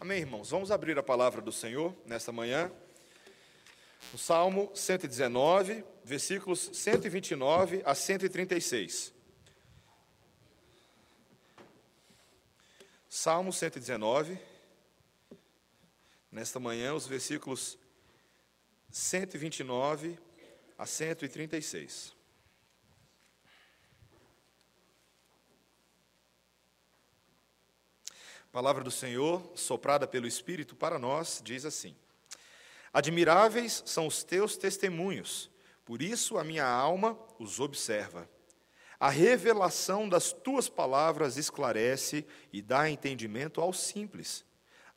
Amém, irmãos? Vamos abrir a palavra do Senhor nesta manhã. No Salmo 119, versículos 129 a 136. Salmo 119. Nesta manhã, os versículos 129 a 136. Palavra do Senhor, soprada pelo Espírito para nós, diz assim: Admiráveis são os teus testemunhos, por isso a minha alma os observa. A revelação das tuas palavras esclarece e dá entendimento aos simples.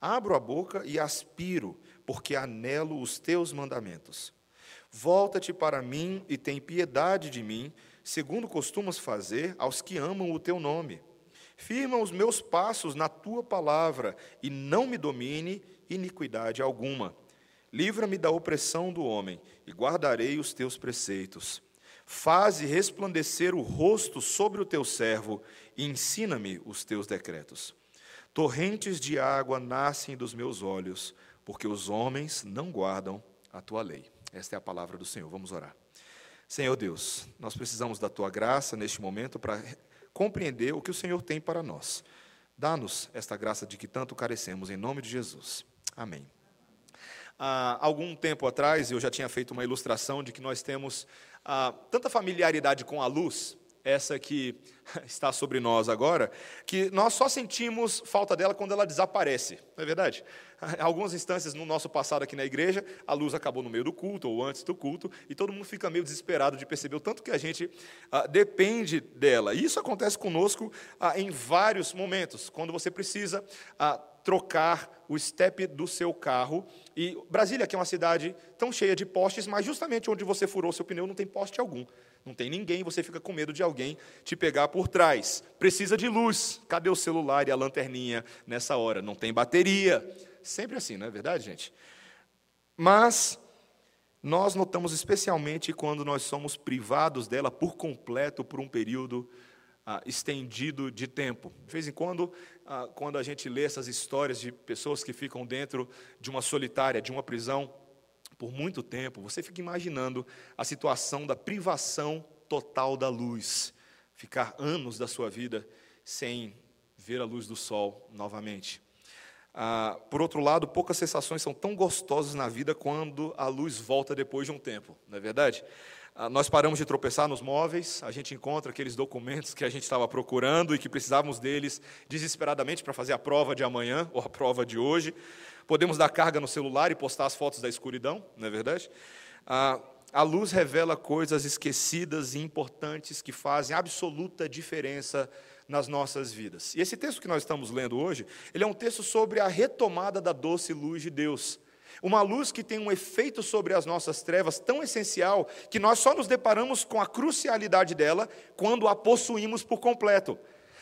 Abro a boca e aspiro, porque anelo os teus mandamentos. Volta-te para mim e tem piedade de mim, segundo costumas fazer aos que amam o teu nome. Firma os meus passos na tua palavra e não me domine iniquidade alguma. Livra-me da opressão do homem e guardarei os teus preceitos. Faze resplandecer o rosto sobre o teu servo e ensina-me os teus decretos. Torrentes de água nascem dos meus olhos, porque os homens não guardam a tua lei. Esta é a palavra do Senhor. Vamos orar. Senhor Deus, nós precisamos da tua graça neste momento para compreender o que o Senhor tem para nós. Dá-nos esta graça de que tanto carecemos, em nome de Jesus. Amém. Há algum tempo atrás, eu já tinha feito uma ilustração de que nós temos ah, tanta familiaridade com a luz, essa que está sobre nós agora, que nós só sentimos falta dela quando ela desaparece, não é verdade? Algumas instâncias no nosso passado aqui na igreja, a luz acabou no meio do culto ou antes do culto, e todo mundo fica meio desesperado de perceber o tanto que a gente ah, depende dela. E isso acontece conosco ah, em vários momentos, quando você precisa ah, trocar o step do seu carro. E Brasília, que é uma cidade tão cheia de postes, mas justamente onde você furou seu pneu não tem poste algum. Não tem ninguém, você fica com medo de alguém te pegar por trás. Precisa de luz. Cadê o celular e a lanterninha nessa hora? Não tem bateria. Sempre assim, não é verdade, gente? Mas nós notamos especialmente quando nós somos privados dela por completo por um período ah, estendido de tempo. De vez em quando, ah, quando a gente lê essas histórias de pessoas que ficam dentro de uma solitária, de uma prisão, por muito tempo, você fica imaginando a situação da privação total da luz, ficar anos da sua vida sem ver a luz do sol novamente. Ah, por outro lado, poucas sensações são tão gostosas na vida quando a luz volta depois de um tempo, não é verdade? Ah, nós paramos de tropeçar nos móveis, a gente encontra aqueles documentos que a gente estava procurando e que precisávamos deles desesperadamente para fazer a prova de amanhã ou a prova de hoje. Podemos dar carga no celular e postar as fotos da escuridão, não é verdade? Ah, a luz revela coisas esquecidas e importantes que fazem absoluta diferença nas nossas vidas. E esse texto que nós estamos lendo hoje, ele é um texto sobre a retomada da doce luz de Deus. Uma luz que tem um efeito sobre as nossas trevas tão essencial que nós só nos deparamos com a crucialidade dela quando a possuímos por completo.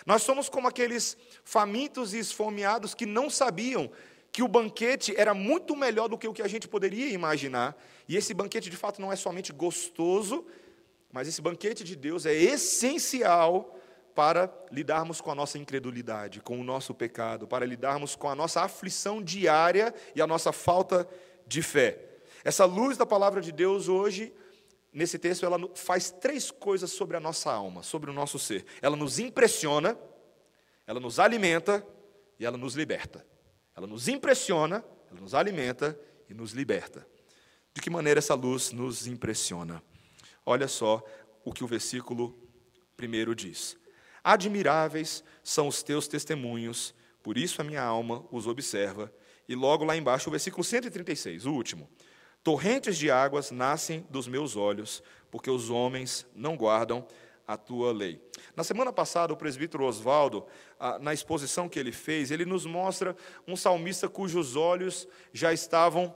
Nós somos como aqueles famintos e esfomeados que não sabiam que o banquete era muito melhor do que o que a gente poderia imaginar. E esse banquete, de fato, não é somente gostoso, mas esse banquete de Deus é essencial para lidarmos com a nossa incredulidade, com o nosso pecado, para lidarmos com a nossa aflição diária e a nossa falta de fé. Essa luz da palavra de Deus hoje, nesse texto, ela faz três coisas sobre a nossa alma, sobre o nosso ser. Ela nos impressiona, ela nos alimenta e ela nos liberta. Ela nos impressiona, ela nos alimenta e nos liberta. De que maneira essa luz nos impressiona? Olha só o que o versículo primeiro diz: Admiráveis são os teus testemunhos, por isso a minha alma os observa. E logo lá embaixo, o versículo 136, o último: Torrentes de águas nascem dos meus olhos, porque os homens não guardam a tua lei. Na semana passada, o presbítero Oswaldo, na exposição que ele fez, ele nos mostra um salmista cujos olhos já estavam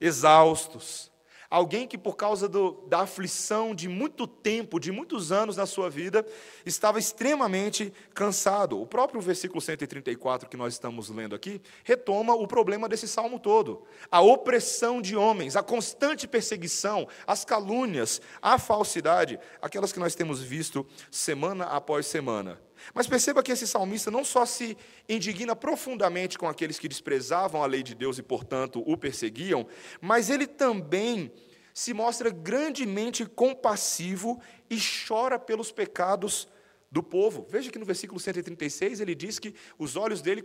exaustos. Alguém que, por causa do, da aflição de muito tempo, de muitos anos na sua vida, estava extremamente cansado. O próprio versículo 134 que nós estamos lendo aqui retoma o problema desse salmo todo: a opressão de homens, a constante perseguição, as calúnias, a falsidade, aquelas que nós temos visto semana após semana. Mas perceba que esse salmista não só se indigna profundamente com aqueles que desprezavam a lei de Deus e, portanto, o perseguiam, mas ele também se mostra grandemente compassivo e chora pelos pecados do povo. Veja que no versículo 136 ele diz que os olhos dele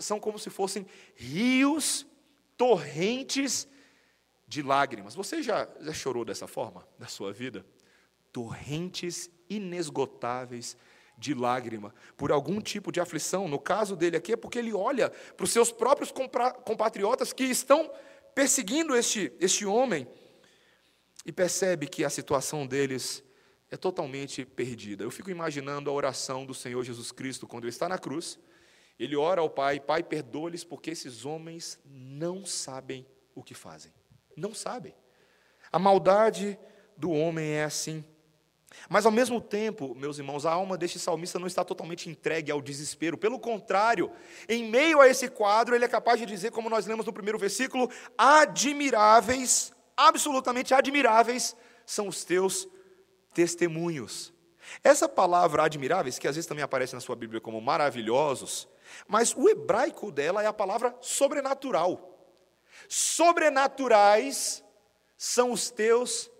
são como se fossem rios, torrentes de lágrimas. Você já, já chorou dessa forma na sua vida? Torrentes inesgotáveis de lágrima por algum tipo de aflição. No caso dele aqui é porque ele olha para os seus próprios compatriotas que estão perseguindo este, este homem e percebe que a situação deles é totalmente perdida. Eu fico imaginando a oração do Senhor Jesus Cristo quando ele está na cruz. Ele ora ao Pai: Pai, perdoa-lhes, porque esses homens não sabem o que fazem. Não sabem. A maldade do homem é assim. Mas ao mesmo tempo, meus irmãos, a alma deste salmista não está totalmente entregue ao desespero. Pelo contrário, em meio a esse quadro, ele é capaz de dizer, como nós lemos no primeiro versículo: admiráveis, absolutamente admiráveis são os teus testemunhos. Essa palavra admiráveis, que às vezes também aparece na sua Bíblia como maravilhosos, mas o hebraico dela é a palavra sobrenatural. Sobrenaturais são os teus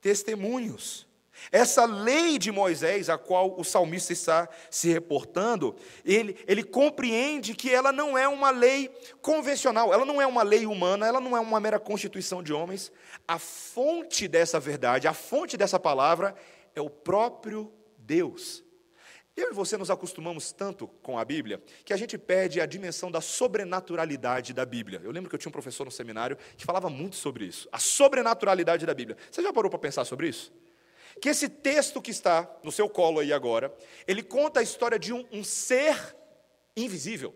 testemunhos. Essa lei de Moisés, a qual o salmista está se reportando, ele, ele compreende que ela não é uma lei convencional, ela não é uma lei humana, ela não é uma mera constituição de homens. A fonte dessa verdade, a fonte dessa palavra é o próprio Deus. Eu e você nos acostumamos tanto com a Bíblia que a gente perde a dimensão da sobrenaturalidade da Bíblia. Eu lembro que eu tinha um professor no seminário que falava muito sobre isso, a sobrenaturalidade da Bíblia. Você já parou para pensar sobre isso? Que esse texto que está no seu colo aí agora, ele conta a história de um, um ser invisível,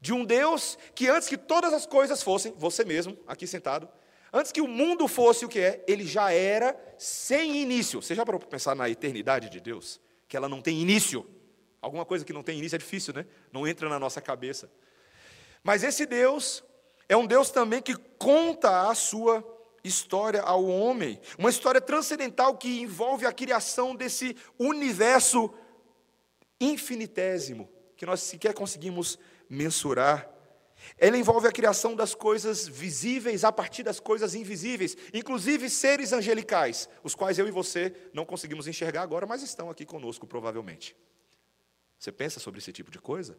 de um Deus que antes que todas as coisas fossem, você mesmo, aqui sentado, antes que o mundo fosse o que é, ele já era sem início. Você já parou para pensar na eternidade de Deus? Que ela não tem início. Alguma coisa que não tem início é difícil, né? Não entra na nossa cabeça. Mas esse Deus é um Deus também que conta a sua história ao homem, uma história transcendental que envolve a criação desse universo infinitésimo, que nós sequer conseguimos mensurar. Ela envolve a criação das coisas visíveis a partir das coisas invisíveis, inclusive seres angelicais, os quais eu e você não conseguimos enxergar agora, mas estão aqui conosco, provavelmente. Você pensa sobre esse tipo de coisa?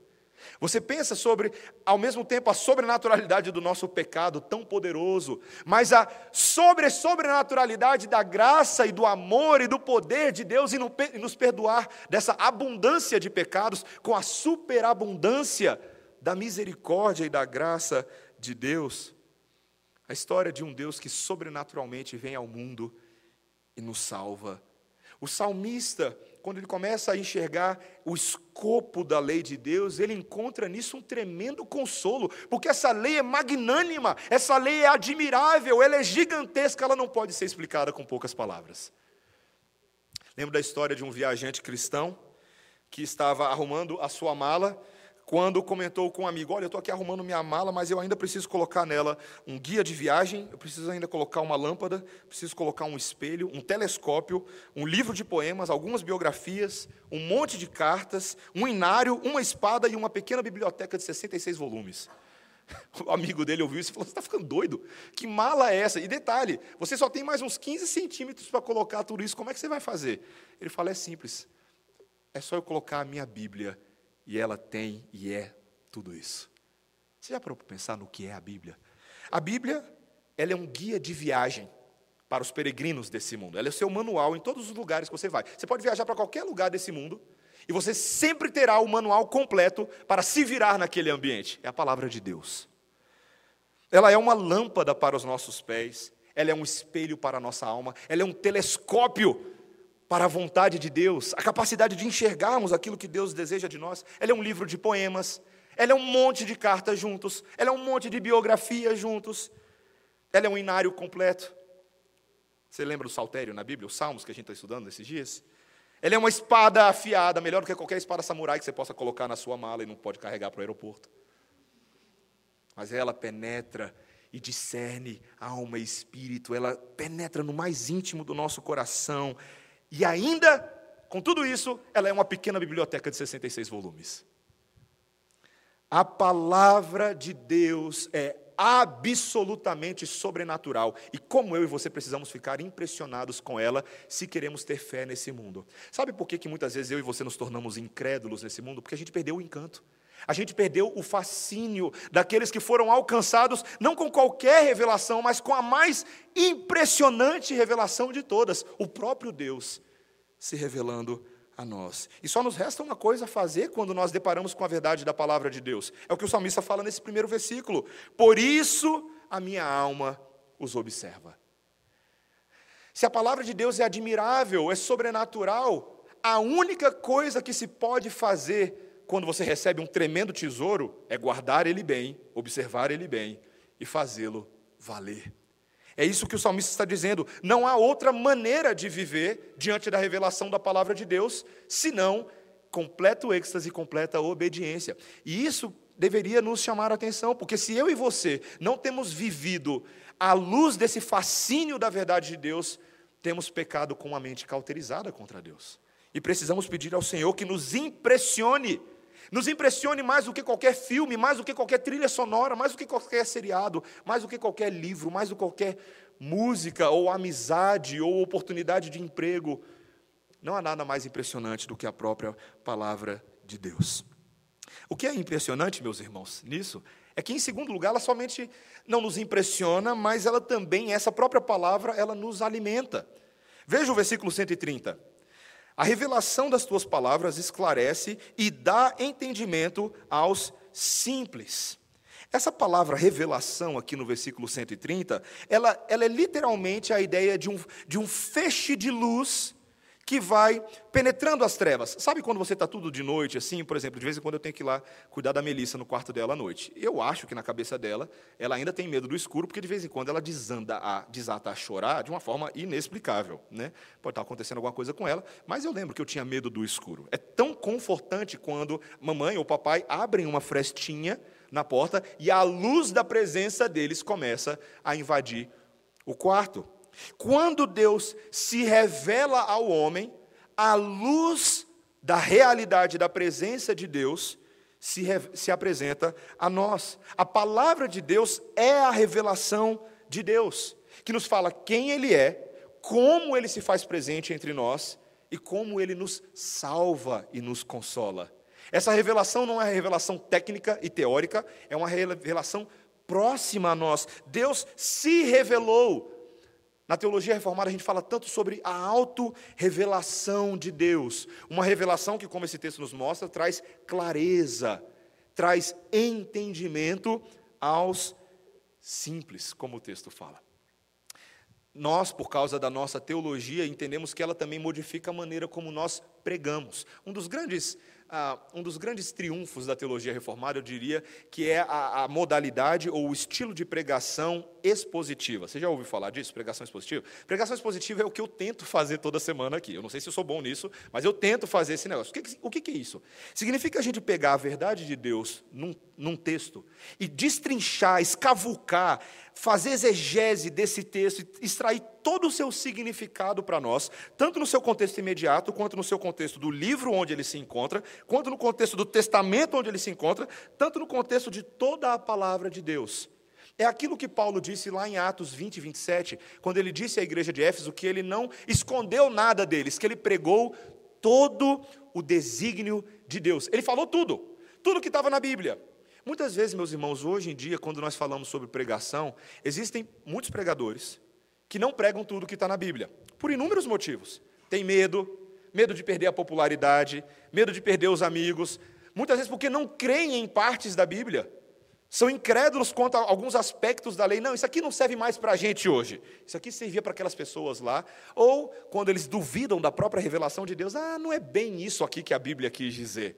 Você pensa sobre, ao mesmo tempo, a sobrenaturalidade do nosso pecado tão poderoso, mas a sobre sobrenaturalidade da graça e do amor e do poder de Deus em nos perdoar dessa abundância de pecados com a superabundância da misericórdia e da graça de Deus. A história de um Deus que sobrenaturalmente vem ao mundo e nos salva. O salmista quando ele começa a enxergar o escopo da lei de Deus, ele encontra nisso um tremendo consolo, porque essa lei é magnânima, essa lei é admirável, ela é gigantesca, ela não pode ser explicada com poucas palavras. Lembro da história de um viajante cristão que estava arrumando a sua mala quando comentou com um amigo: Olha, eu estou aqui arrumando minha mala, mas eu ainda preciso colocar nela um guia de viagem, eu preciso ainda colocar uma lâmpada, preciso colocar um espelho, um telescópio, um livro de poemas, algumas biografias, um monte de cartas, um inário, uma espada e uma pequena biblioteca de 66 volumes. O amigo dele ouviu isso e falou: Você está ficando doido? Que mala é essa? E detalhe: você só tem mais uns 15 centímetros para colocar tudo isso, como é que você vai fazer? Ele fala: É simples, é só eu colocar a minha Bíblia e ela tem e é tudo isso. Você já parou para pensar no que é a Bíblia? A Bíblia ela é um guia de viagem para os peregrinos desse mundo. Ela é o seu manual em todos os lugares que você vai. Você pode viajar para qualquer lugar desse mundo e você sempre terá o manual completo para se virar naquele ambiente. É a palavra de Deus. Ela é uma lâmpada para os nossos pés, ela é um espelho para a nossa alma, ela é um telescópio para a vontade de Deus, a capacidade de enxergarmos aquilo que Deus deseja de nós. Ela é um livro de poemas, ela é um monte de cartas juntos, ela é um monte de biografias juntos, ela é um inário completo. Você lembra do saltério na Bíblia, os salmos que a gente está estudando nesses dias? Ela é uma espada afiada, melhor do que qualquer espada samurai que você possa colocar na sua mala e não pode carregar para o aeroporto. Mas ela penetra e discerne alma e espírito, ela penetra no mais íntimo do nosso coração, e ainda Com tudo isso, ela é uma pequena biblioteca de 66 volumes. A palavra de Deus é absolutamente sobrenatural. E como eu e você precisamos ficar impressionados com ela se queremos ter fé nesse mundo. Sabe por que, que muitas vezes eu e você nos tornamos incrédulos nesse mundo? Porque a gente perdeu o encanto. A gente perdeu o fascínio daqueles que foram alcançados, não com qualquer revelação, mas com a mais impressionante revelação de todas: o próprio Deus se revelando a nós. E só nos resta uma coisa a fazer quando nós deparamos com a verdade da palavra de Deus. É o que o salmista fala nesse primeiro versículo. Por isso a minha alma os observa. Se a palavra de Deus é admirável, é sobrenatural, a única coisa que se pode fazer quando você recebe um tremendo tesouro é guardar ele bem, observar ele bem e fazê-lo valer. É isso que o salmista está dizendo. Não há outra maneira de viver diante da revelação da palavra de Deus, senão completo êxtase e completa obediência. E isso deveria nos chamar a atenção, porque se eu e você não temos vivido à luz desse fascínio da verdade de Deus, temos pecado com a mente cauterizada contra Deus. E precisamos pedir ao Senhor que nos impressione nos impressione mais do que qualquer filme, mais do que qualquer trilha sonora, mais do que qualquer seriado, mais do que qualquer livro, mais do que qualquer música, ou amizade, ou oportunidade de emprego. Não há nada mais impressionante do que a própria palavra de Deus. O que é impressionante, meus irmãos, nisso, é que, em segundo lugar, ela somente não nos impressiona, mas ela também, essa própria palavra, ela nos alimenta. Veja o versículo 130. A revelação das tuas palavras esclarece e dá entendimento aos simples. Essa palavra revelação, aqui no versículo 130, ela, ela é literalmente a ideia de um, de um feixe de luz que vai penetrando as trevas. Sabe quando você está tudo de noite, assim, por exemplo, de vez em quando eu tenho que ir lá cuidar da Melissa no quarto dela à noite. Eu acho que na cabeça dela, ela ainda tem medo do escuro, porque de vez em quando ela desanda a, desata a chorar de uma forma inexplicável. Né? Pode estar acontecendo alguma coisa com ela, mas eu lembro que eu tinha medo do escuro. É tão confortante quando mamãe ou papai abrem uma frestinha na porta e a luz da presença deles começa a invadir o quarto. Quando Deus se revela ao homem, a luz da realidade da presença de Deus se, se apresenta a nós. A palavra de Deus é a revelação de Deus, que nos fala quem Ele é, como Ele se faz presente entre nós e como Ele nos salva e nos consola. Essa revelação não é revelação técnica e teórica, é uma revelação próxima a nós. Deus se revelou na teologia reformada, a gente fala tanto sobre a auto-revelação de Deus. Uma revelação que, como esse texto nos mostra, traz clareza, traz entendimento aos simples, como o texto fala. Nós, por causa da nossa teologia, entendemos que ela também modifica a maneira como nós pregamos. Um dos grandes ah, um dos grandes triunfos da teologia reformada, eu diria, que é a, a, modalidade ou o estilo de pregação expositiva. Você já ouviu falar disso, pregação expositiva? Pregação expositiva é o que eu tento fazer toda semana aqui. Eu não sei se eu sou bom nisso, mas eu tento fazer esse negócio. O que, o que é isso? Significa a gente pegar a verdade de Deus num, num texto e destrinchar, escavucar, fazer exegese desse texto, extrair todo o seu significado para nós, tanto no seu contexto imediato, quanto no seu contexto do livro onde ele se encontra, quanto no contexto do testamento onde ele se encontra, tanto no contexto de toda a palavra de Deus. É aquilo que Paulo disse lá em Atos 20, 27, quando ele disse à igreja de Éfeso que ele não escondeu nada deles, que ele pregou todo o desígnio de Deus. Ele falou tudo, tudo que estava na Bíblia. Muitas vezes, meus irmãos, hoje em dia, quando nós falamos sobre pregação, existem muitos pregadores que não pregam tudo que está na Bíblia, por inúmeros motivos. Tem medo, medo de perder a popularidade, medo de perder os amigos, muitas vezes porque não creem em partes da Bíblia. São incrédulos quanto a alguns aspectos da lei. Não, isso aqui não serve mais para a gente hoje. Isso aqui servia para aquelas pessoas lá. Ou quando eles duvidam da própria revelação de Deus, ah, não é bem isso aqui que a Bíblia quis dizer.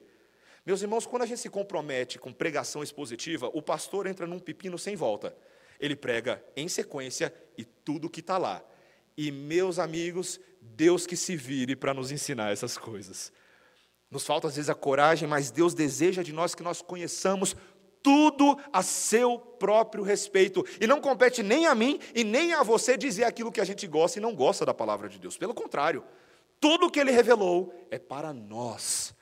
Meus irmãos, quando a gente se compromete com pregação expositiva, o pastor entra num pepino sem volta. Ele prega em sequência e tudo que está lá. E, meus amigos, Deus que se vire para nos ensinar essas coisas. Nos falta às vezes a coragem, mas Deus deseja de nós que nós conheçamos tudo a seu próprio respeito. E não compete nem a mim e nem a você dizer aquilo que a gente gosta e não gosta da palavra de Deus. Pelo contrário, Tudo o que ele revelou é para nós,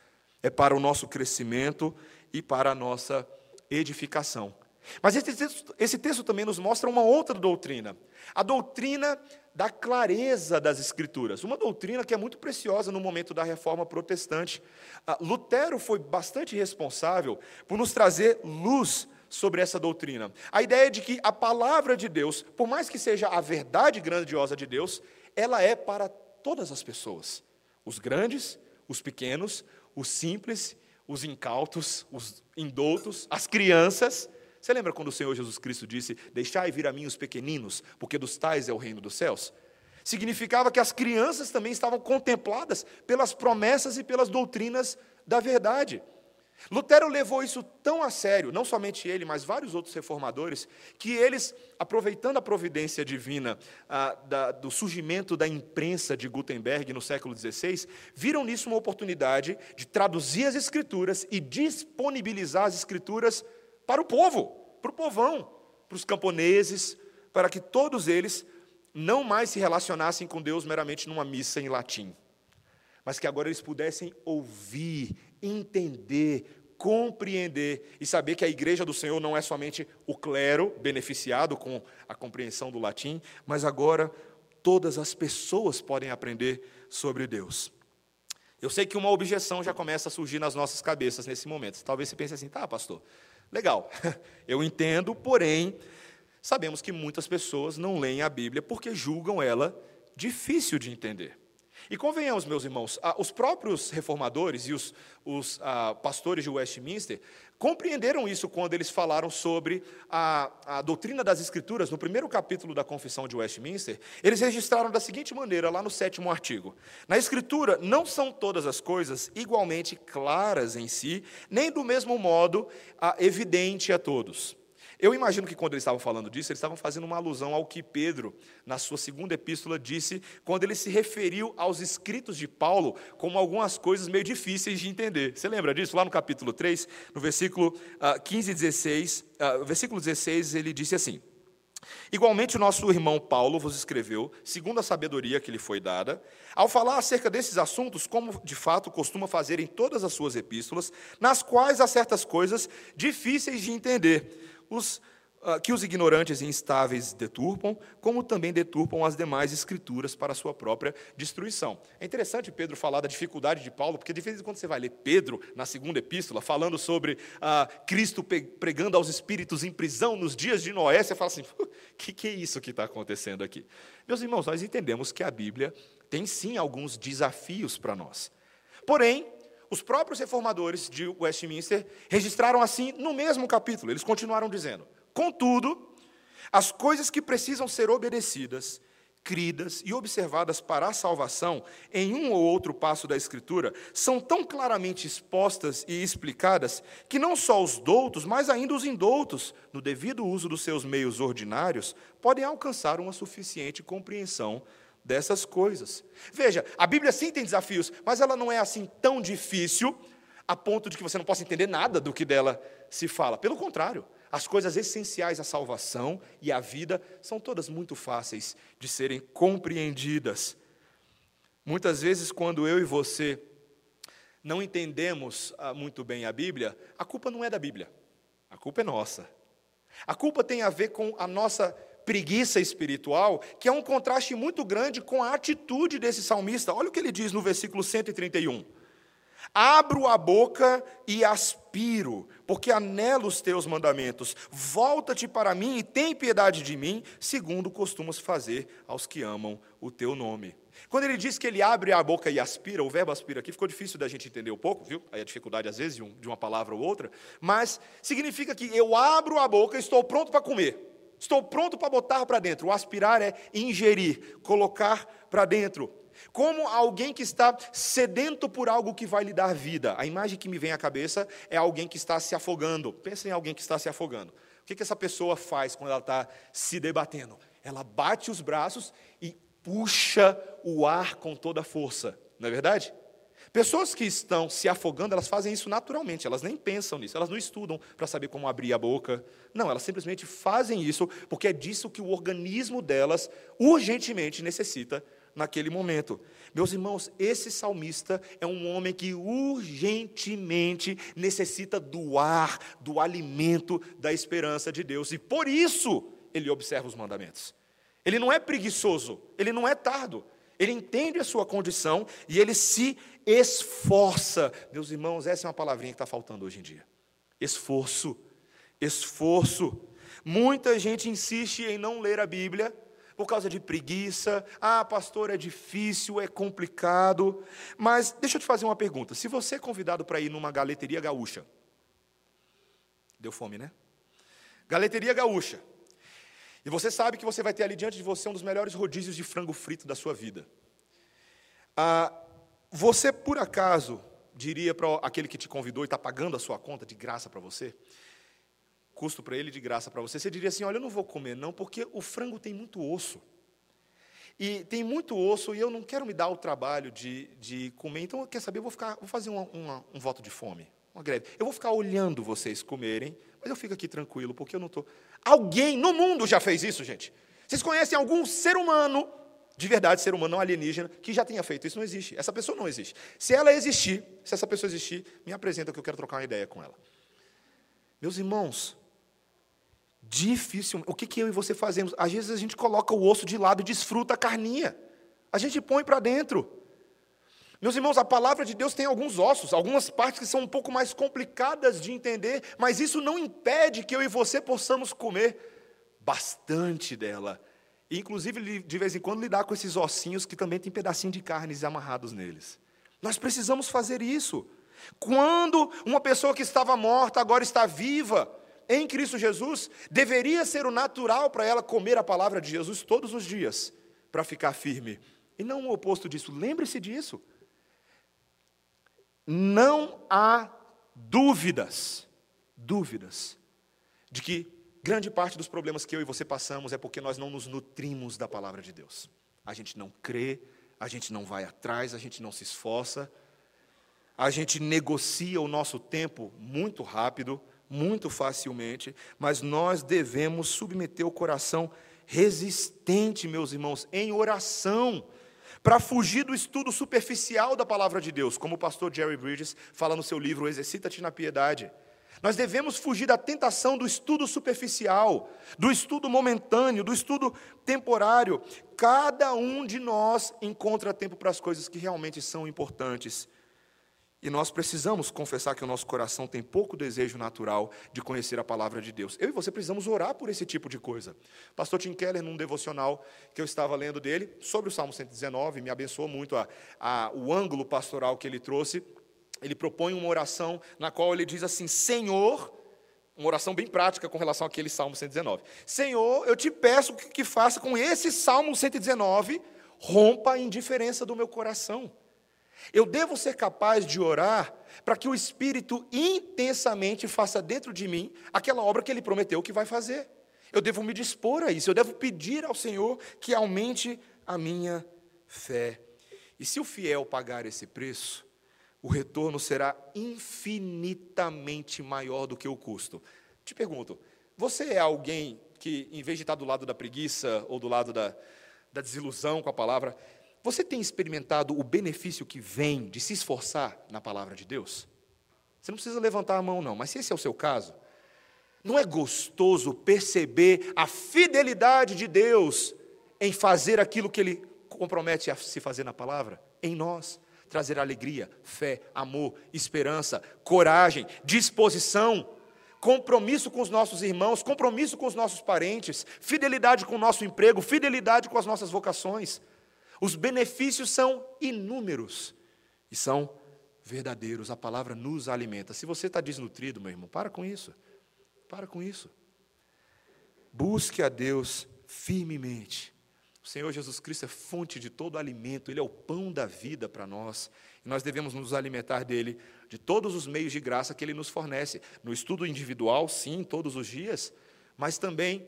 é para o nosso crescimento e para a nossa edificação. Mas esse texto, esse texto também nos mostra uma outra doutrina, a doutrina da clareza das Escrituras, uma doutrina que é muito preciosa no momento da reforma protestante. Ah, Lutero foi bastante responsável por nos trazer luz sobre essa doutrina. A ideia de que a palavra de Deus, por mais que seja a verdade grandiosa de Deus, ela é para todas as pessoas: os grandes, os pequenos, os simples, os incautos, os indoutos, as crianças. Você lembra quando o Senhor Jesus Cristo disse: Deixai vir a mim os pequeninos, porque dos tais é o reino dos céus? Significava que as crianças também estavam contempladas pelas promessas e pelas doutrinas da verdade. Lutero levou isso tão a sério, não somente ele, mas vários outros reformadores, que eles, aproveitando a providência divina ah, da, do surgimento da imprensa de Gutenberg no século XVI, viram nisso uma oportunidade de traduzir as Escrituras e disponibilizar as Escrituras para o povo, para o povão, para os camponeses, para que todos eles não mais se relacionassem com Deus meramente numa missa em latim, mas que agora eles pudessem ouvir, entender, compreender e saber que a igreja do Senhor não é somente o clero beneficiado com a compreensão do latim, mas agora todas as pessoas podem aprender sobre Deus. Eu sei que uma objeção já começa a surgir nas nossas cabeças nesse momento. Talvez você pense assim, tá, pastor, Legal, eu entendo, porém, sabemos que muitas pessoas não leem a Bíblia porque julgam ela difícil de entender. E convenhamos, meus irmãos, os próprios reformadores e os, os pastores de Westminster compreenderam isso quando eles falaram sobre a, a, doutrina das Escrituras, no primeiro capítulo da Confissão de Westminster, eles registraram da seguinte maneira, lá no sétimo artigo: Na Escritura não são todas as coisas igualmente claras em si, nem do mesmo modo evidente a todos. Eu imagino que quando eles estavam falando disso, eles estavam fazendo uma alusão ao que Pedro, na sua segunda epístola, disse quando ele se referiu aos escritos de Paulo como algumas coisas meio difíceis de entender. Você lembra disso? Lá no capítulo 3, no versículo 15 e 16, uh, versículo 16, ele disse assim: Igualmente, o nosso irmão Paulo vos escreveu, segundo a sabedoria que lhe foi dada, ao falar acerca desses assuntos, como de fato costuma fazer em todas as suas epístolas, nas quais há certas coisas difíceis de entender os, uh, que os ignorantes e instáveis deturpam, como também deturpam as demais escrituras para sua própria destruição. É interessante Pedro falar da dificuldade de Paulo, porque de vez em quando você vai ler Pedro, na segunda epístola, falando sobre uh, Cristo pregando aos espíritos em prisão nos dias de Noé, você fala assim: o que, que é isso que está acontecendo aqui? Meus irmãos, nós entendemos que a Bíblia tem sim alguns desafios para nós. Porém, os próprios reformadores de Westminster registraram assim no mesmo capítulo. Eles continuaram dizendo: Contudo, as coisas que precisam ser obedecidas, cridas e observadas para a salvação em um ou outro passo da Escritura são tão claramente expostas e explicadas que não só os doutos, mas ainda os indoutos, no devido uso dos seus meios ordinários, podem alcançar uma suficiente compreensão dessas coisas. Veja, a Bíblia sim tem desafios, mas ela não é assim tão difícil a ponto de que você não possa entender nada do que dela se fala. Pelo contrário, as coisas essenciais à salvação e à vida são todas muito fáceis de serem compreendidas. Muitas vezes, quando eu e você não entendemos ah, muito bem a Bíblia, a culpa não é da Bíblia, a culpa é nossa. A culpa tem a ver com a nossa preguiça espiritual, que é um contraste muito grande com a atitude desse salmista. Olha o que ele diz no versículo 131. Abro a boca e aspiro, porque anelo os teus mandamentos. Volta-te para mim e tem piedade de mim, segundo costumas fazer aos que amam o teu nome. Quando ele diz que ele abre a boca e aspira, o verbo aspira aqui ficou difícil da gente entender um pouco, viu? Aí a dificuldade às vezes de uma palavra ou outra, mas significa que eu abro a boca e estou pronto para comer. Estou pronto para botar para dentro. O aspirar é ingerir, colocar para dentro. Como alguém que está sedento por algo que vai lhe dar vida. A imagem que me vem à cabeça é alguém que está se afogando. Pensa em alguém que está se afogando. O que, que essa pessoa faz quando ela está se debatendo? Ela bate os braços e puxa o ar com toda a força. Não é verdade? Pessoas que estão se afogando, elas fazem isso naturalmente, elas nem pensam nisso, elas não estudam para saber como abrir a boca. Não, elas simplesmente fazem isso porque é disso que o organismo delas urgentemente necessita naquele momento. Meus irmãos, esse salmista é um homem que urgentemente necessita do ar, do alimento da esperança de Deus, e por isso ele observa os mandamentos. Ele não é preguiçoso, ele não é tardo, ele entende a sua condição e ele se esforça. Meus irmãos, essa é uma palavrinha que está faltando hoje em dia. Esforço, esforço. Muita gente insiste em não ler a Bíblia por causa de preguiça. Ah, pastor, é difícil, é complicado. Mas deixa eu te fazer uma pergunta. Se você é convidado para ir numa galeteria gaúcha, deu fome, né? Galeteria gaúcha. E você sabe que você vai ter ali diante de você um dos melhores rodízios de frango frito da sua vida. Ah, você, por acaso, diria para aquele que te convidou e está pagando a sua conta de graça para você, custo para ele de graça para você, você diria assim: Olha, eu não vou comer, não, porque o frango tem muito osso. E tem muito osso e eu não quero me dar o trabalho de, de comer, então, quer saber, eu vou, ficar, vou fazer uma, uma, um voto de fome, uma greve. Eu vou ficar olhando vocês comerem, mas eu fico aqui tranquilo, porque eu não estou. Alguém no mundo já fez isso, gente. Vocês conhecem algum ser humano, de verdade, ser humano não alienígena, que já tenha feito isso? Não existe. Essa pessoa não existe. Se ela existir, se essa pessoa existir, me apresenta que eu quero trocar uma ideia com ela. Meus irmãos, Difícil. O que, que eu e você fazemos? Às vezes a gente coloca o osso de lado e desfruta a carninha. A gente põe para dentro. Meus irmãos, a palavra de Deus tem alguns ossos, algumas partes que são um pouco mais complicadas de entender, mas isso não impede que eu e você possamos comer bastante dela. E, inclusive, de vez em quando, lidar com esses ossinhos que também tem pedacinho de carnes amarrados neles. Nós precisamos fazer isso. Quando uma pessoa que estava morta agora está viva, em Cristo Jesus, deveria ser o natural para ela comer a palavra de Jesus todos os dias, para ficar firme. E não o oposto disso. Lembre-se disso. Não há dúvidas, dúvidas, de que grande parte dos problemas que eu e você passamos é porque nós não nos nutrimos da palavra de Deus. A gente não crê, a gente não vai atrás, a gente não se esforça, a gente negocia o nosso tempo muito rápido, muito facilmente, mas nós devemos submeter o coração resistente, meus irmãos, em oração, para fugir do estudo superficial da palavra de Deus, como o pastor Jerry Bridges fala no seu livro Exercita-te na Piedade. Nós devemos fugir da tentação do estudo superficial, do estudo momentâneo, do estudo temporário. Cada um de nós encontra tempo para as coisas que realmente são importantes. E nós precisamos confessar que o nosso coração tem pouco desejo natural de conhecer a palavra de Deus. Eu e você precisamos orar por esse tipo de coisa. Pastor Tim Keller, num devocional que eu estava lendo dele, sobre o Salmo 119, me abençoou muito a, a, o ângulo pastoral que ele trouxe. Ele propõe uma oração na qual ele diz assim: Senhor, uma oração bem prática com relação àquele Salmo 119. Senhor, eu te peço que, que faça com esse Salmo 119 rompa a indiferença do meu coração. Eu devo ser capaz de orar para que o Espírito intensamente faça dentro de mim aquela obra que ele prometeu que vai fazer. Eu devo me dispor a isso, eu devo pedir ao Senhor que aumente a minha fé. E se o fiel pagar esse preço, o retorno será infinitamente maior do que o custo. Te pergunto, você é alguém que, em vez de estar do lado da preguiça ou do lado da, da desilusão com a palavra, você tem experimentado o benefício que vem de se esforçar na palavra de Deus? Você não precisa levantar a mão, não, mas se esse é o seu caso, não é gostoso perceber a fidelidade de Deus em fazer aquilo que Ele compromete a se fazer na palavra? Em nós. Trazer alegria, fé, amor, esperança, coragem, disposição, compromisso com os nossos irmãos, compromisso com os nossos parentes, fidelidade com o nosso emprego, fidelidade com as nossas vocações. Os benefícios são inúmeros e são verdadeiros. A palavra nos alimenta. Se você está desnutrido, meu irmão, para com isso. Para com isso. Busque a Deus firmemente. O Senhor Jesus Cristo é fonte de todo alimento, Ele é o pão da vida para nós. E nós devemos nos alimentar dele, de todos os meios de graça que Ele nos fornece. No estudo individual, sim, todos os dias, mas também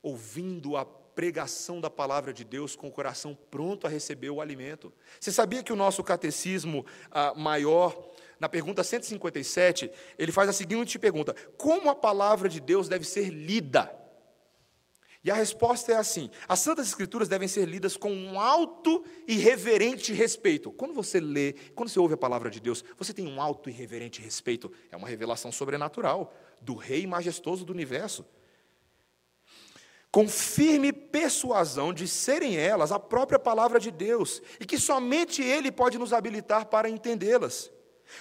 ouvindo a pregação da palavra de Deus com o coração pronto a receber o alimento. Você sabia que o nosso catecismo ah, maior, na pergunta 157, ele faz a seguinte pergunta: Como a palavra de Deus deve ser lida? E a resposta é assim: as Santas Escrituras devem ser lidas com um alto e reverente respeito. Quando você lê, quando você ouve a palavra de Deus, você tem um alto e reverente respeito. É uma revelação sobrenatural do Rei majestoso do universo. Com firme persuasão de serem elas a própria palavra de Deus e que somente Ele pode nos habilitar para entendê-las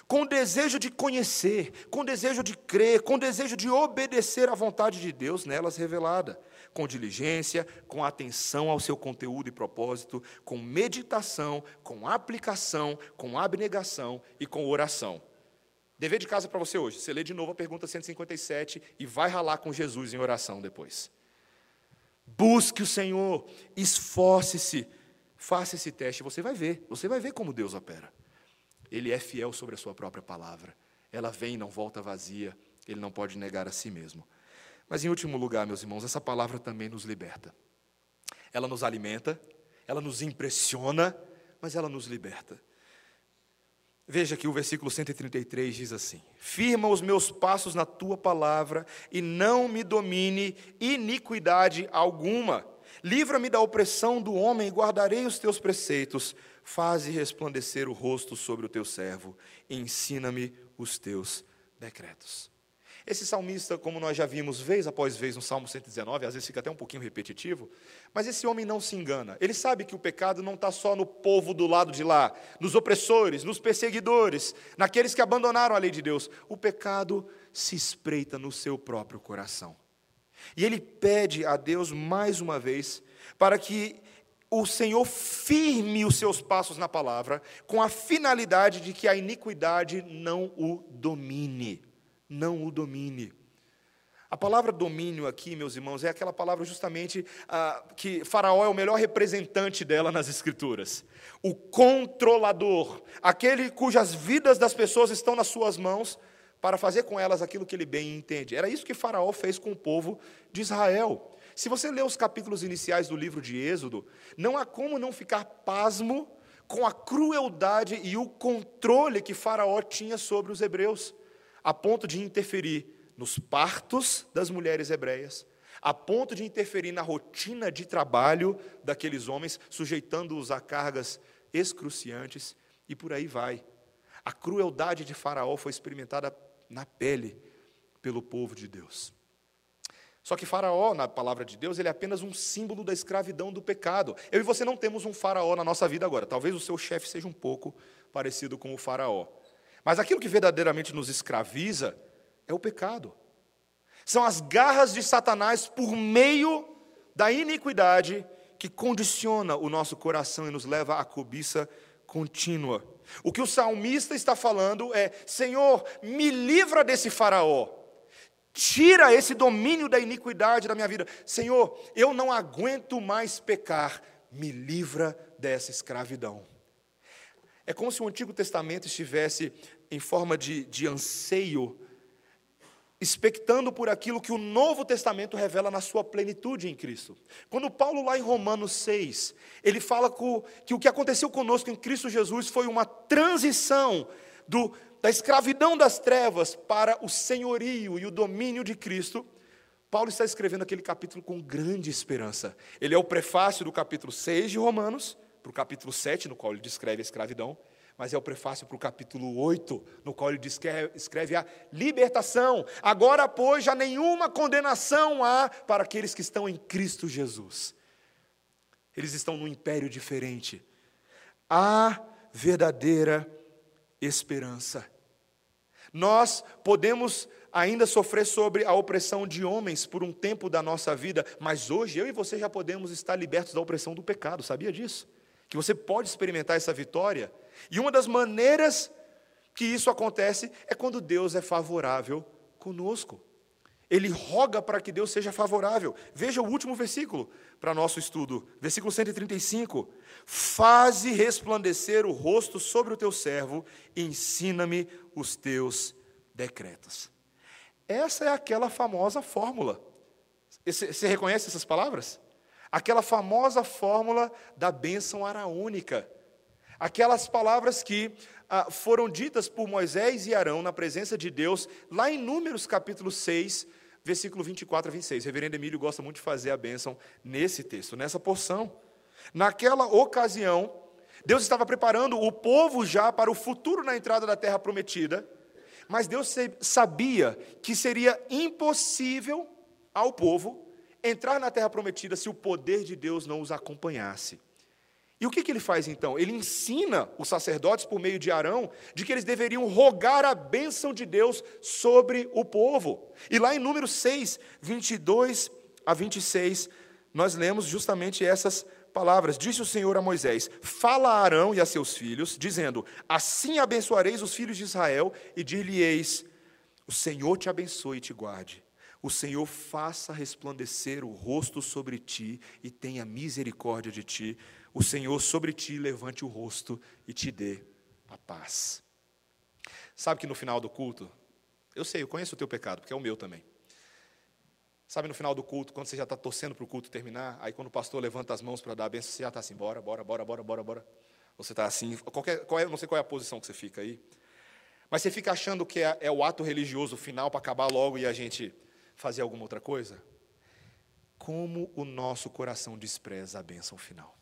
com desejo de conhecer, com desejo de crer, com desejo de obedecer à vontade de Deus nelas revelada, com diligência, com atenção ao seu conteúdo e propósito, com meditação, com aplicação, com abnegação e com oração. Dever de casa para você hoje. Você lê de novo a pergunta 157 e vai ralar com Jesus em oração depois. Busque o Senhor, esforce-se, faça esse teste, você vai ver, você vai ver como Deus opera. Ele é fiel sobre a sua própria palavra. Ela vem e não volta vazia, ele não pode negar a si mesmo. Mas, em último lugar, meus irmãos, essa palavra também nos liberta. Ela nos alimenta, ela nos impressiona, mas ela nos liberta. Veja que o versículo 133 diz assim: Firma os meus passos na tua palavra e não me domine iniquidade alguma. Livra-me da opressão do homem e guardarei os teus preceitos. Faze resplandecer o rosto sobre o teu servo ensina-me os teus decretos. Esse salmista, como nós já vimos vez após vez no Salmo 119, às vezes fica até um pouquinho repetitivo, mas esse homem não se engana. Ele sabe que o pecado não está só no povo do lado de lá, nos opressores, nos perseguidores, naqueles que abandonaram a lei de Deus. O pecado se espreita no seu próprio coração. E ele pede a Deus mais uma vez para que o Senhor firme os seus passos na palavra, com a finalidade de que a iniquidade não o domine. Não o domine. A palavra domínio aqui, meus irmãos, é aquela palavra justamente ah, que Faraó é o melhor representante dela nas Escrituras. O controlador, aquele cujas vidas das pessoas estão nas suas mãos, para fazer com elas aquilo que ele bem entende. Era isso que Faraó fez com o povo de Israel. Se você ler os capítulos iniciais do livro de Êxodo, não há como não ficar pasmo com a crueldade e o controle que Faraó tinha sobre os hebreus, a ponto de interferir nos partos das mulheres hebreias, a ponto de interferir na rotina de trabalho daqueles homens, sujeitando-os a cargas excruciantes, e por aí vai. A crueldade de Faraó foi experimentada na pele pelo povo de Deus. Só que Faraó, na palavra de Deus, ele é apenas um símbolo da escravidão do pecado. Eu e você não temos um Faraó na nossa vida agora. Talvez o seu chefe seja um pouco parecido com o Faraó. Mas aquilo que verdadeiramente nos escraviza é o pecado. São as garras de Satanás por meio da iniquidade que condiciona o nosso coração e nos leva à cobiça contínua. O que o salmista está falando é: Senhor, me livra desse Faraó. Tira esse domínio da iniquidade da minha vida. Senhor, eu não aguento mais pecar. Me livra dessa escravidão. É como se o Antigo Testamento estivesse em forma de, de anseio expectando por aquilo que o Novo Testamento revela na sua plenitude em Cristo. Quando Paulo, lá em Romanos 6, ele fala que o que aconteceu conosco em Cristo Jesus foi uma transição do, da escravidão das trevas para o senhorio e o domínio de Cristo. Paulo está escrevendo aquele capítulo com grande esperança. Ele é o prefácio do capítulo 6 de Romanos, para o capítulo 7, no qual ele descreve a escravidão mas é o prefácio para o capítulo 8, no qual ele escreve a libertação. Agora, pois, já nenhuma condenação há para aqueles que estão em Cristo Jesus. Eles estão num império diferente. Há verdadeira esperança. Nós podemos ainda sofrer sobre a opressão de homens por um tempo da nossa vida, mas hoje eu e você já podemos estar libertos da opressão do pecado, sabia disso? Que você pode experimentar essa vitória e uma das maneiras que isso acontece é quando Deus é favorável conosco. Ele roga para que Deus seja favorável. Veja o último versículo para nosso estudo, versículo 135. Faze resplandecer o rosto sobre o teu servo ensina-me os teus decretos. Essa é aquela famosa fórmula. Você reconhece essas palavras? Aquela famosa fórmula da bênção araônica. Aquelas palavras que ah, foram ditas por Moisés e Arão na presença de Deus, lá em Números capítulo 6, versículo 24 a 26. O reverendo Emílio gosta muito de fazer a bênção nesse texto, nessa porção. Naquela ocasião, Deus estava preparando o povo já para o futuro na entrada da terra prometida, mas Deus sabia que seria impossível ao povo entrar na terra prometida se o poder de Deus não os acompanhasse. E o que, que ele faz então? Ele ensina os sacerdotes, por meio de Arão, de que eles deveriam rogar a bênção de Deus sobre o povo. E lá em Número 6, 22 a 26, nós lemos justamente essas palavras. Disse o Senhor a Moisés: Fala a Arão e a seus filhos, dizendo: Assim abençoareis os filhos de Israel, e dir-lhe-eis: O Senhor te abençoe e te guarde. O Senhor faça resplandecer o rosto sobre ti e tenha misericórdia de ti o Senhor sobre ti levante o rosto e te dê a paz. Sabe que no final do culto, eu sei, eu conheço o teu pecado, porque é o meu também. Sabe no final do culto, quando você já está torcendo para o culto terminar, aí quando o pastor levanta as mãos para dar a benção, você já está assim, bora, bora, bora, bora, bora, bora. Você está assim, qualquer, qual é, não sei qual é a posição que você fica aí. Mas você fica achando que é, é o ato religioso final para acabar logo e a gente fazer alguma outra coisa? Como o nosso coração despreza a bênção final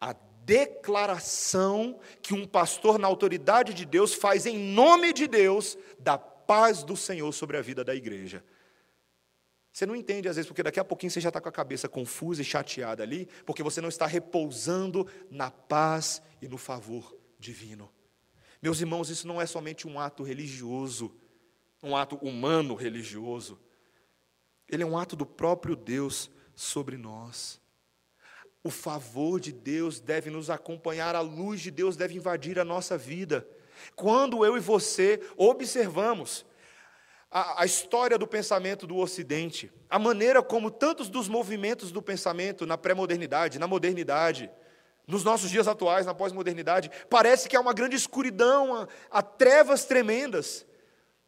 a declaração que um pastor na autoridade de Deus faz em nome de Deus da paz do Senhor sobre a vida da igreja. Você não entende às vezes, porque daqui a pouquinho você já está com a cabeça confusa e chateada ali, porque você não está repousando na paz e no favor divino. Meus irmãos, isso não é somente um ato religioso, um ato humano religioso. Ele é um ato do próprio Deus sobre nós. O favor de Deus deve nos acompanhar, a luz de Deus deve invadir a nossa vida. Quando eu e você observamos a, a, história do pensamento do Ocidente, a maneira como tantos dos movimentos do pensamento na pré-modernidade, na modernidade, nos nossos dias atuais, na pós-modernidade, parece que há uma grande escuridão, há, há trevas tremendas.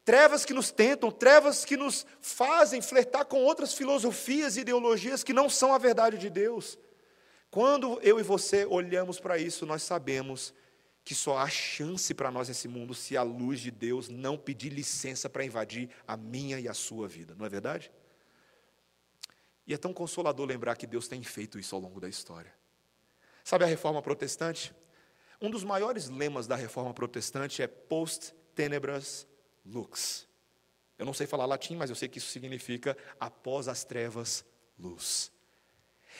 Trevas que nos tentam, trevas que nos fazem flertar com outras filosofias e ideologias que não são a verdade de Deus. Quando eu e você olhamos para isso, nós sabemos que só há chance para nós nesse mundo se a luz de Deus não pedir licença para invadir a minha e a sua vida, não é verdade? E é tão consolador lembrar que Deus tem feito isso ao longo da história. Sabe a reforma protestante? Um dos maiores lemas da reforma protestante é post tenebras lux. Eu não sei falar latim, mas eu sei que isso significa após as trevas, luz.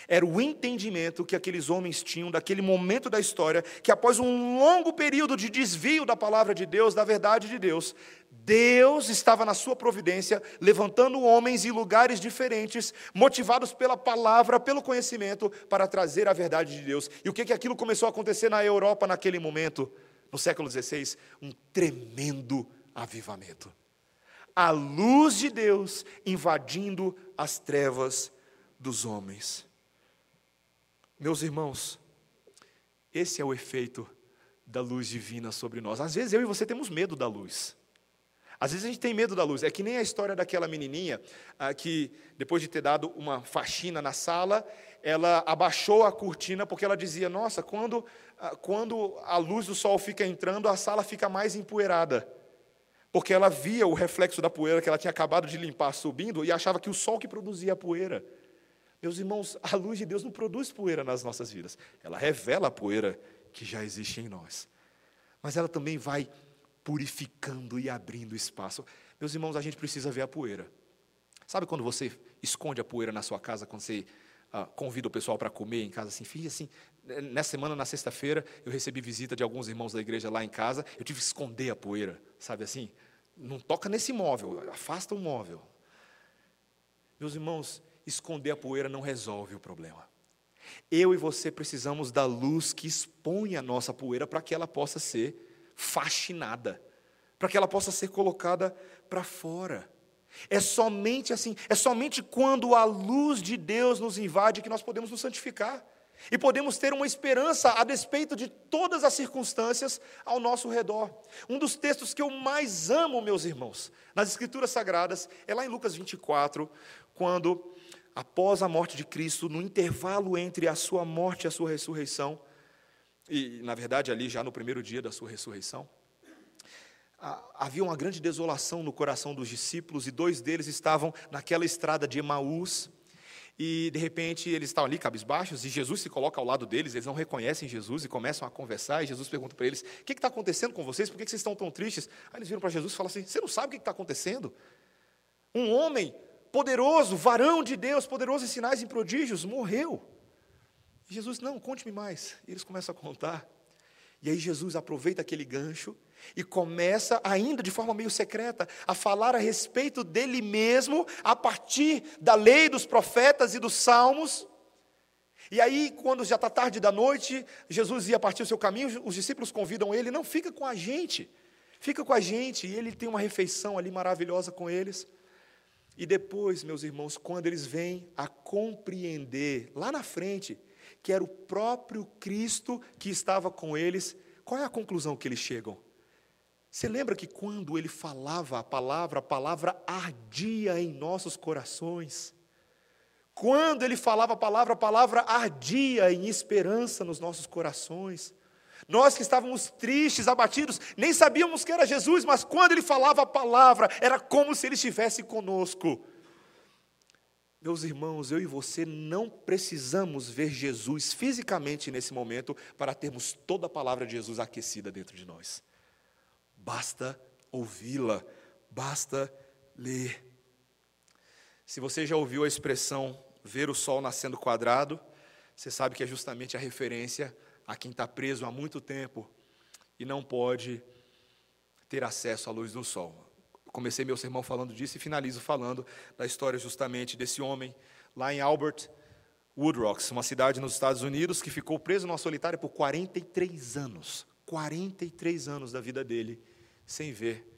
Era o entendimento que aqueles homens tinham daquele momento da história, que após um longo período de desvio da palavra de Deus, da verdade de Deus, Deus estava na sua providência, levantando homens em lugares diferentes, motivados pela palavra, pelo conhecimento, para trazer a verdade de Deus. E o que, que aquilo começou a acontecer na Europa naquele momento, no século XVI? Um tremendo avivamento. A luz de Deus invadindo as trevas dos homens. Meus irmãos, esse é o efeito da luz divina sobre nós. Às vezes eu e você temos medo da luz. Às vezes a gente tem medo da luz. É que nem a história daquela menininha ah, que, depois de ter dado uma faxina na sala, ela abaixou a cortina porque ela dizia: Nossa, quando, ah, quando a luz do sol fica entrando, a sala fica mais empoeirada. Porque ela via o reflexo da poeira que ela tinha acabado de limpar subindo e achava que o sol que produzia a poeira. Meus irmãos, a luz de Deus não produz poeira nas nossas vidas, ela revela a poeira que já existe em nós. Mas ela também vai purificando e abrindo espaço. Meus irmãos, a gente precisa ver a poeira. Sabe quando você esconde a poeira na sua casa, quando você ah, convida o pessoal para comer em casa, assim, fiz assim, nessa semana, na sexta-feira, eu recebi visita de alguns irmãos da igreja lá em casa, eu tive que esconder a poeira, sabe assim? Não toca nesse móvel, afasta o móvel. Meus irmãos, esconder a poeira não resolve o problema. Eu e você precisamos da luz que expõe a nossa poeira para que ela possa ser faxinada, para que ela possa ser colocada para fora. É somente assim, é somente quando a luz de Deus nos invade que nós podemos nos santificar e podemos ter uma esperança a despeito de todas as circunstâncias ao nosso redor. Um dos textos que eu mais amo, meus irmãos, nas Escrituras Sagradas, é lá em Lucas 24, quando após a morte de Cristo, no intervalo entre a sua morte e a sua ressurreição, e na verdade ali já no primeiro dia da sua ressurreição, havia uma grande desolação no coração dos discípulos e dois deles estavam naquela estrada de Emaús. E de repente eles estão ali cabisbaixos e Jesus se coloca ao lado deles, eles não reconhecem Jesus e começam a conversar. E Jesus pergunta para eles: O que está acontecendo com vocês? Por que vocês estão tão tristes? Aí eles viram para Jesus e falam assim: Você não sabe o que está acontecendo? Um homem poderoso, varão de Deus, poderoso em sinais e prodígios, morreu. E Jesus, não, conte-me mais. E eles começam a contar. E aí Jesus aproveita aquele gancho e começa, ainda de forma meio secreta, a falar a respeito dele mesmo, a partir da lei dos profetas e dos salmos. E aí, quando já está tarde da noite, Jesus ia partir o seu caminho, os discípulos convidam ele, não, fica com a gente, fica com a gente. E ele tem uma refeição ali maravilhosa com eles. E depois, meus irmãos, quando eles vêm a compreender, lá na frente, que era o próprio Cristo que estava com eles, qual é a conclusão que eles chegam? Você lembra que quando ele falava a palavra, a palavra ardia em nossos corações. Quando ele falava a palavra, a palavra ardia em esperança nos nossos corações. Nós que estávamos tristes, abatidos, nem sabíamos que era Jesus, mas quando ele falava a palavra, era como se ele estivesse conosco. Meus irmãos, eu e você não precisamos ver Jesus fisicamente nesse momento para termos toda a palavra de Jesus aquecida dentro de nós basta ouvi-la, basta ler. Se você já ouviu a expressão ver o sol nascendo quadrado, você sabe que é justamente a referência a quem está preso há muito tempo e não pode ter acesso à luz do sol. Comecei meu sermão falando disso e finalizo falando da história justamente desse homem lá em Albert Woodrocks, uma cidade nos Estados Unidos que ficou preso numa solitária por 43 anos. 43 anos da vida dele sem ver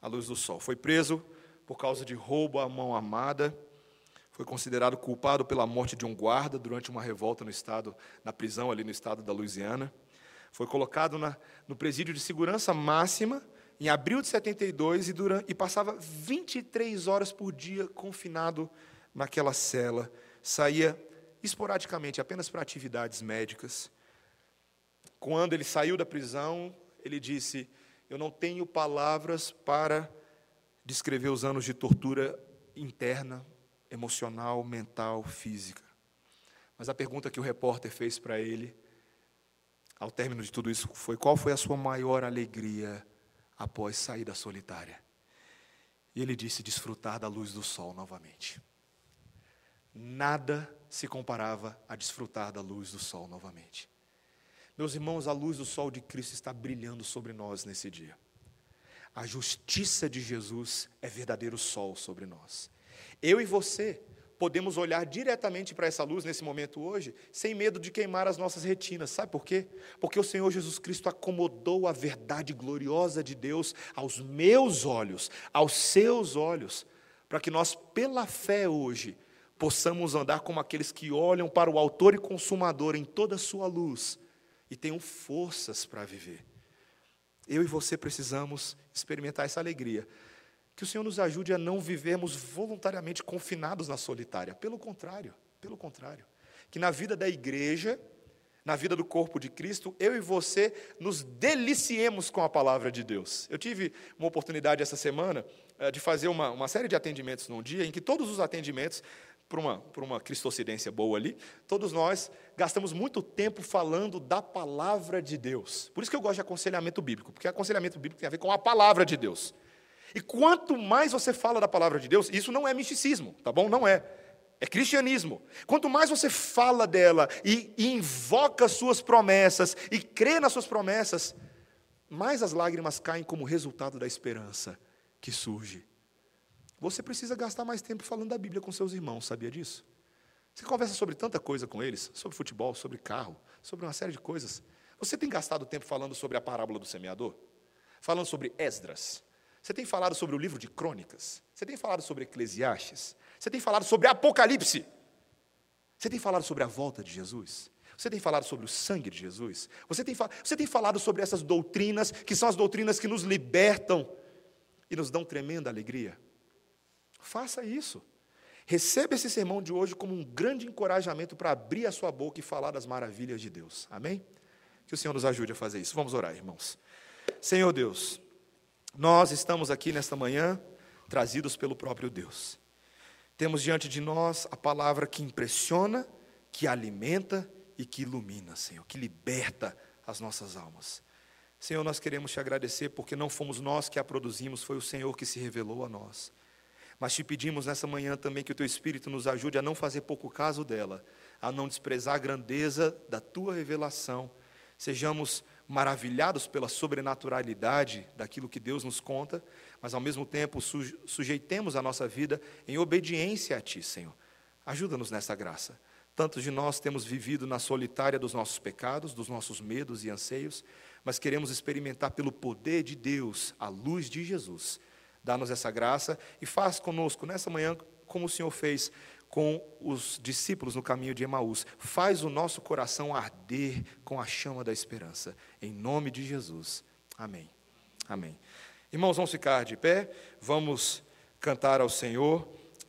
a luz do sol. Foi preso por causa de roubo à mão armada, foi considerado culpado pela morte de um guarda durante uma revolta no estado, na prisão ali no estado da Louisiana. Foi colocado na, no presídio de segurança máxima em abril de 72 e, durante, e passava 23 horas por dia confinado naquela cela. Saía esporadicamente, apenas para atividades médicas. Quando ele saiu da prisão, ele disse: eu não tenho palavras para descrever os anos de tortura interna, emocional, mental, física. Mas a pergunta que o repórter fez para ele, ao término de tudo isso, foi: qual foi a sua maior alegria após sair da solitária? E ele disse: desfrutar da luz do sol novamente. Nada se comparava a desfrutar da luz do sol novamente. Meus irmãos, a luz do sol de Cristo está brilhando sobre nós nesse dia. A justiça de Jesus é verdadeiro sol sobre nós. Eu e você podemos olhar diretamente para essa luz nesse momento hoje, sem medo de queimar as nossas retinas. Sabe por quê? Porque o Senhor Jesus Cristo acomodou a verdade gloriosa de Deus aos meus olhos, aos seus olhos, para que nós, pela fé hoje, possamos andar como aqueles que olham para o Autor e Consumador em toda a sua luz e tenham forças para viver. Eu e você precisamos experimentar essa alegria. Que o Senhor nos ajude a não vivermos voluntariamente confinados na solitária. Pelo contrário, pelo contrário. Que na vida da igreja, na vida do corpo de Cristo, eu e você nos deliciemos com a palavra de Deus. Eu tive uma oportunidade essa semana eh, de fazer uma, uma série de atendimentos num dia em que todos os atendimentos por uma, por uma cristocidência boa ali, todos nós gastamos muito tempo falando da palavra de Deus. Por isso que eu gosto de aconselhamento bíblico, porque aconselhamento bíblico tem a ver com a palavra de Deus. E quanto mais você fala da palavra de Deus, isso não é misticismo, tá bom? Não é. É cristianismo. Quanto mais você fala dela e, invoca suas promessas e crê nas suas promessas, mais as lágrimas caem como resultado da esperança que surge você precisa gastar mais tempo falando da Bíblia com seus irmãos, sabia disso? Você conversa sobre tanta coisa com eles, sobre futebol, sobre carro, sobre uma série de coisas. Você tem gastado tempo falando sobre a parábola do semeador? Falando sobre Esdras? Você tem falado sobre o livro de Crônicas? Você tem falado sobre Eclesiastes? Você tem falado sobre Apocalipse? Você tem falado sobre a volta de Jesus? Você tem falado sobre o sangue de Jesus? Você tem, você tem falado sobre essas doutrinas, que são as doutrinas que nos libertam e nos dão tremenda alegria? Faça isso. Receba esse sermão de hoje como um grande encorajamento para abrir a sua boca e falar das maravilhas de Deus. Amém? Que o Senhor nos ajude a fazer isso. Vamos orar, irmãos. Senhor Deus, Nós estamos aqui nesta manhã trazidos pelo próprio Deus. Temos diante de nós a palavra que impressiona, que alimenta e que ilumina, Senhor, que liberta as nossas almas. Senhor, nós queremos te agradecer porque não fomos nós que a produzimos, foi o Senhor que se revelou a nós. Mas te pedimos nessa manhã também que o teu Espírito nos ajude a não fazer pouco caso dela, a não desprezar a grandeza da tua revelação. Sejamos maravilhados pela sobrenaturalidade daquilo que Deus nos conta, mas ao mesmo tempo sujeitemos a nossa vida em obediência a Ti, Senhor. Ajuda-nos nessa graça. Tantos de nós temos vivido na solitária dos nossos pecados, dos nossos medos e anseios, mas queremos experimentar pelo poder de Deus, a luz de Jesus. Dá-nos essa graça e faz conosco nessa manhã como o Senhor fez com os discípulos no caminho de Emaús. Faz o nosso coração arder com a chama da esperança. Em nome de Jesus. Amém. Amém. Irmãos, vamos ficar de pé, vamos cantar ao Senhor.